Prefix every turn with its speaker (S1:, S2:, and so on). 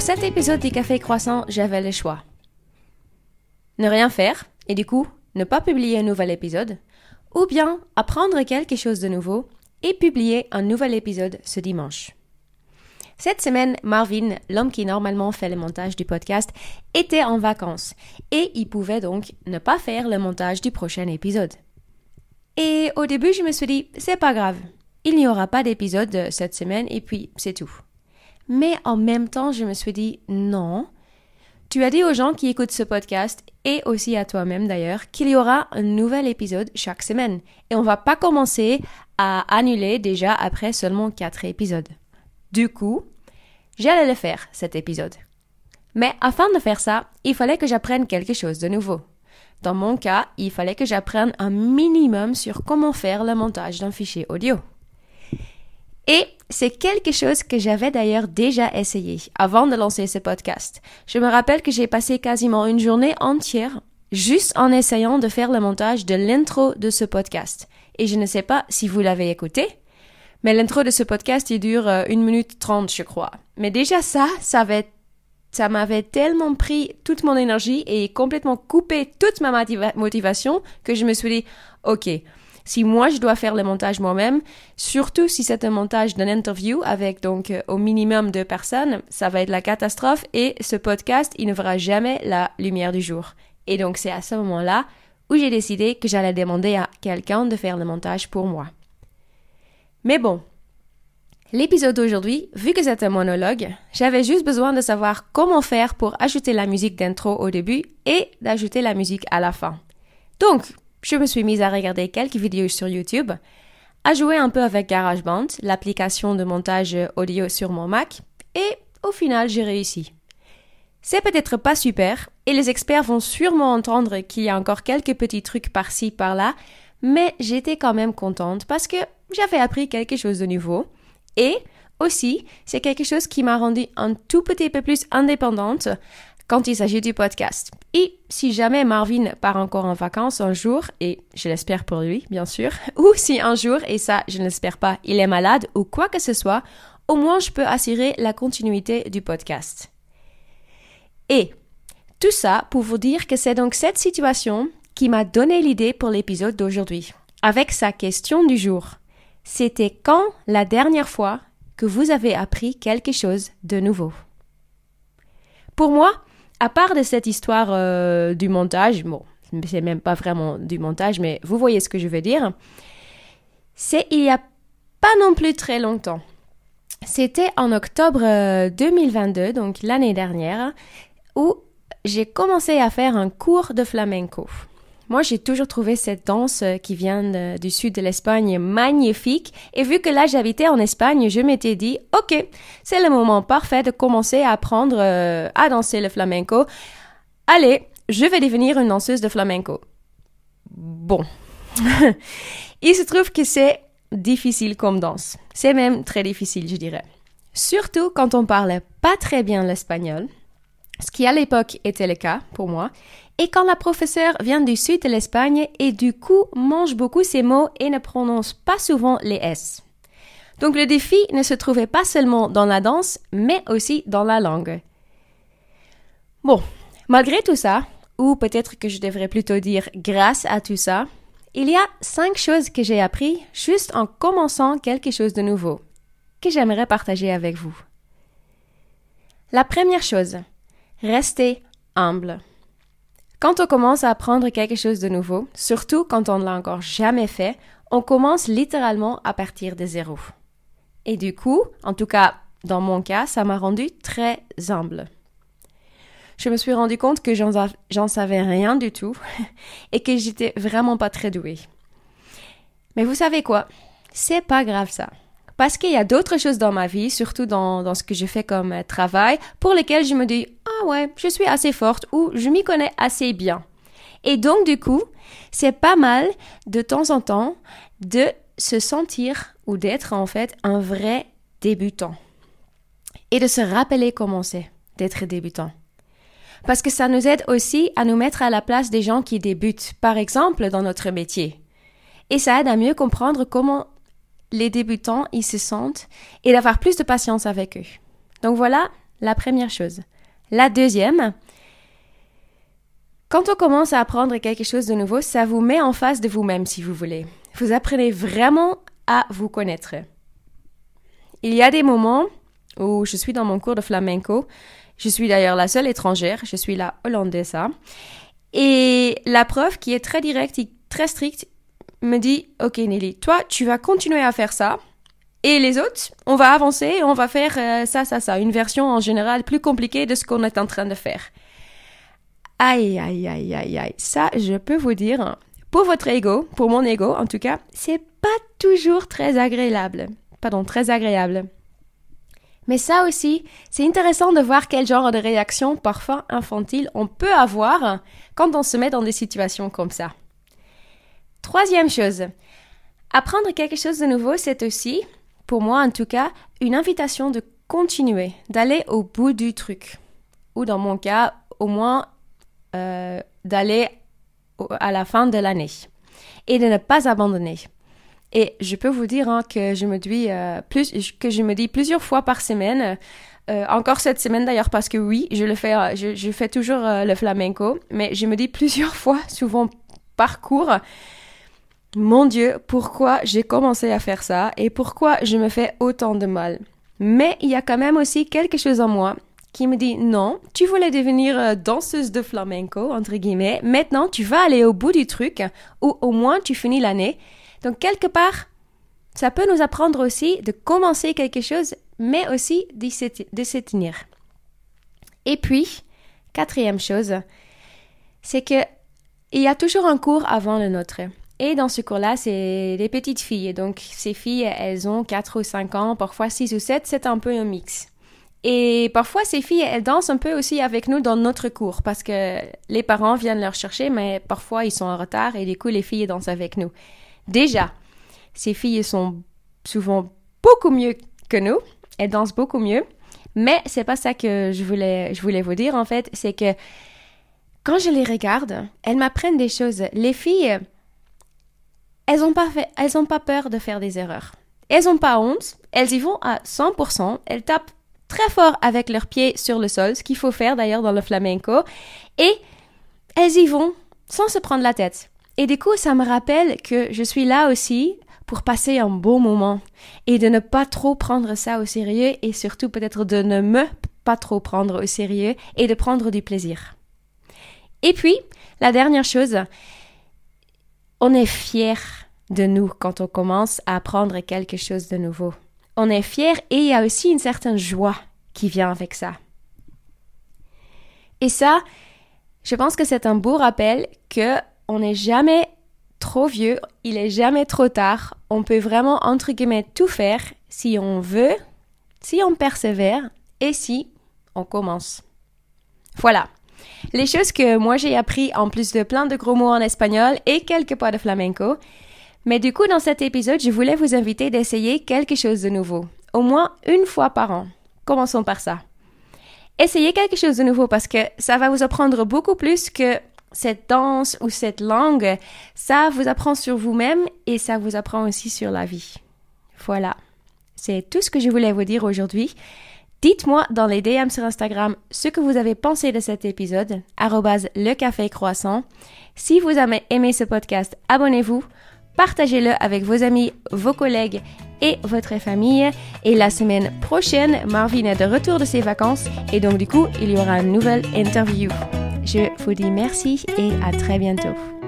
S1: Pour cet épisode du Café Croissant, j'avais le choix. Ne rien faire, et du coup, ne pas publier un nouvel épisode, ou bien apprendre quelque chose de nouveau et publier un nouvel épisode ce dimanche. Cette semaine, Marvin, l'homme qui normalement fait le montage du podcast, était en vacances et il pouvait donc ne pas faire le montage du prochain épisode. Et au début, je me suis dit, c'est pas grave, il n'y aura pas d'épisode cette semaine et puis c'est tout. Mais en même temps, je me suis dit, non, tu as dit aux gens qui écoutent ce podcast et aussi à toi-même d'ailleurs qu'il y aura un nouvel épisode chaque semaine et on va pas commencer à annuler déjà après seulement quatre épisodes. Du coup, j'allais le faire cet épisode. Mais afin de faire ça, il fallait que j'apprenne quelque chose de nouveau. Dans mon cas, il fallait que j'apprenne un minimum sur comment faire le montage d'un fichier audio. Et c'est quelque chose que j'avais d'ailleurs déjà essayé avant de lancer ce podcast. Je me rappelle que j'ai passé quasiment une journée entière juste en essayant de faire le montage de l'intro de ce podcast. Et je ne sais pas si vous l'avez écouté, mais l'intro de ce podcast, il dure euh, une minute trente, je crois. Mais déjà ça, ça ça m'avait tellement pris toute mon énergie et complètement coupé toute ma motivation que je me suis dit, OK, si moi je dois faire le montage moi-même, surtout si c'est un montage d'une interview avec donc euh, au minimum deux personnes, ça va être la catastrophe et ce podcast, il ne verra jamais la lumière du jour. Et donc c'est à ce moment-là où j'ai décidé que j'allais demander à quelqu'un de faire le montage pour moi. Mais bon, l'épisode d'aujourd'hui, vu que c'est un monologue, j'avais juste besoin de savoir comment faire pour ajouter la musique d'intro au début et d'ajouter la musique à la fin. Donc, je me suis mise à regarder quelques vidéos sur YouTube, à jouer un peu avec GarageBand, l'application de montage audio sur mon Mac, et au final, j'ai réussi. C'est peut-être pas super, et les experts vont sûrement entendre qu'il y a encore quelques petits trucs par-ci, par-là, mais j'étais quand même contente parce que j'avais appris quelque chose de nouveau, et aussi, c'est quelque chose qui m'a rendu un tout petit peu plus indépendante quand il s'agit du podcast. Et si jamais Marvin part encore en vacances un jour, et je l'espère pour lui, bien sûr, ou si un jour, et ça je ne l'espère pas, il est malade ou quoi que ce soit, au moins je peux assurer la continuité du podcast. Et tout ça pour vous dire que c'est donc cette situation qui m'a donné l'idée pour l'épisode d'aujourd'hui, avec sa question du jour. C'était quand la dernière fois que vous avez appris quelque chose de nouveau? Pour moi, à part de cette histoire euh, du montage, bon, c'est même pas vraiment du montage, mais vous voyez ce que je veux dire, c'est il y a pas non plus très longtemps. C'était en octobre 2022, euh, donc l'année dernière, où j'ai commencé à faire un cours de flamenco. Moi, j'ai toujours trouvé cette danse euh, qui vient du sud de l'Espagne magnifique. Et vu que là, j'habitais en Espagne, je m'étais dit, OK, c'est le moment parfait de commencer à apprendre euh, à danser le flamenco. Allez, je vais devenir une danseuse de flamenco. Bon. Il se trouve que c'est difficile comme danse. C'est même très difficile, je dirais. Surtout quand on parle pas très bien l'espagnol, ce qui à l'époque était le cas pour moi, et quand la professeure vient du sud de l'Espagne et du coup mange beaucoup ses mots et ne prononce pas souvent les S. Donc le défi ne se trouvait pas seulement dans la danse, mais aussi dans la langue. Bon, malgré tout ça, ou peut-être que je devrais plutôt dire grâce à tout ça, il y a cinq choses que j'ai appris juste en commençant quelque chose de nouveau, que j'aimerais partager avec vous. La première chose, restez humble. Quand on commence à apprendre quelque chose de nouveau, surtout quand on ne l'a encore jamais fait, on commence littéralement à partir de zéro. Et du coup, en tout cas dans mon cas, ça m'a rendu très humble. Je me suis rendu compte que j'en savais rien du tout et que j'étais vraiment pas très douée. Mais vous savez quoi? C'est pas grave ça. Parce qu'il y a d'autres choses dans ma vie, surtout dans, dans ce que je fais comme euh, travail, pour lesquelles je me dis, ouais, je suis assez forte ou je m'y connais assez bien. Et donc, du coup, c'est pas mal de temps en temps de se sentir ou d'être en fait un vrai débutant. Et de se rappeler comment c'est d'être débutant. Parce que ça nous aide aussi à nous mettre à la place des gens qui débutent, par exemple dans notre métier. Et ça aide à mieux comprendre comment les débutants ils se sentent et d'avoir plus de patience avec eux. Donc voilà, la première chose. La deuxième, quand on commence à apprendre quelque chose de nouveau, ça vous met en face de vous-même si vous voulez. Vous apprenez vraiment à vous connaître. Il y a des moments où je suis dans mon cours de flamenco. Je suis d'ailleurs la seule étrangère, je suis la hollandaise. Et la prof, qui est très directe et très stricte, me dit, OK Nelly, toi, tu vas continuer à faire ça. Et les autres, on va avancer on va faire euh, ça, ça, ça. Une version en général plus compliquée de ce qu'on est en train de faire. Aïe, aïe, aïe, aïe, aïe. Ça, je peux vous dire, pour votre ego, pour mon ego en tout cas, c'est pas toujours très agréable. Pardon, très agréable. Mais ça aussi, c'est intéressant de voir quel genre de réaction parfois infantile on peut avoir quand on se met dans des situations comme ça. Troisième chose, apprendre quelque chose de nouveau, c'est aussi, pour moi en tout cas, une invitation de continuer, d'aller au bout du truc. Ou dans mon cas, au moins euh, d'aller à la fin de l'année et de ne pas abandonner. Et je peux vous dire hein, que je me dis euh, plus que je me dis plusieurs fois par semaine. Euh, encore cette semaine d'ailleurs parce que oui, je le fais, je, je fais toujours le flamenco, mais je me dis plusieurs fois, souvent par cours, mon Dieu, pourquoi j'ai commencé à faire ça et pourquoi je me fais autant de mal? Mais il y a quand même aussi quelque chose en moi qui me dit non, tu voulais devenir euh, danseuse de flamenco, entre guillemets, maintenant tu vas aller au bout du truc, ou au moins tu finis l'année. Donc quelque part, ça peut nous apprendre aussi de commencer quelque chose, mais aussi de se tenir. Et puis, quatrième chose, c'est que il y a toujours un cours avant le nôtre. Et dans ce cours-là, c'est des petites filles. Donc, ces filles, elles ont 4 ou 5 ans, parfois 6 ou 7, c'est un peu un mix. Et parfois, ces filles, elles dansent un peu aussi avec nous dans notre cours parce que les parents viennent leur chercher, mais parfois ils sont en retard et du coup, les filles dansent avec nous. Déjà, ces filles sont souvent beaucoup mieux que nous. Elles dansent beaucoup mieux. Mais c'est pas ça que je voulais, je voulais vous dire en fait. C'est que quand je les regarde, elles m'apprennent des choses. Les filles, elles n'ont pas, ont pas peur de faire des erreurs. Elles n'ont pas honte, elles y vont à 100%, elles tapent très fort avec leurs pieds sur le sol, ce qu'il faut faire d'ailleurs dans le flamenco, et elles y vont sans se prendre la tête. Et du coup, ça me rappelle que je suis là aussi pour passer un beau moment et de ne pas trop prendre ça au sérieux et surtout peut-être de ne me pas trop prendre au sérieux et de prendre du plaisir. Et puis, la dernière chose, on est fier de nous quand on commence à apprendre quelque chose de nouveau. On est fier et il y a aussi une certaine joie qui vient avec ça. Et ça, je pense que c'est un beau rappel que on n'est jamais trop vieux, il est jamais trop tard. On peut vraiment entre guillemets tout faire si on veut, si on persévère et si on commence. Voilà. Les choses que moi j'ai appris en plus de plein de gros mots en espagnol et quelques pas de flamenco. Mais du coup, dans cet épisode, je voulais vous inviter d'essayer quelque chose de nouveau, au moins une fois par an. Commençons par ça. Essayez quelque chose de nouveau parce que ça va vous apprendre beaucoup plus que cette danse ou cette langue. Ça vous apprend sur vous-même et ça vous apprend aussi sur la vie. Voilà. C'est tout ce que je voulais vous dire aujourd'hui. Dites-moi dans les DM sur Instagram ce que vous avez pensé de cet épisode, le café croissant. Si vous avez aimé ce podcast, abonnez-vous, partagez-le avec vos amis, vos collègues et votre famille. Et la semaine prochaine, Marvin est de retour de ses vacances et donc du coup, il y aura une nouvelle interview. Je vous dis merci et à très bientôt.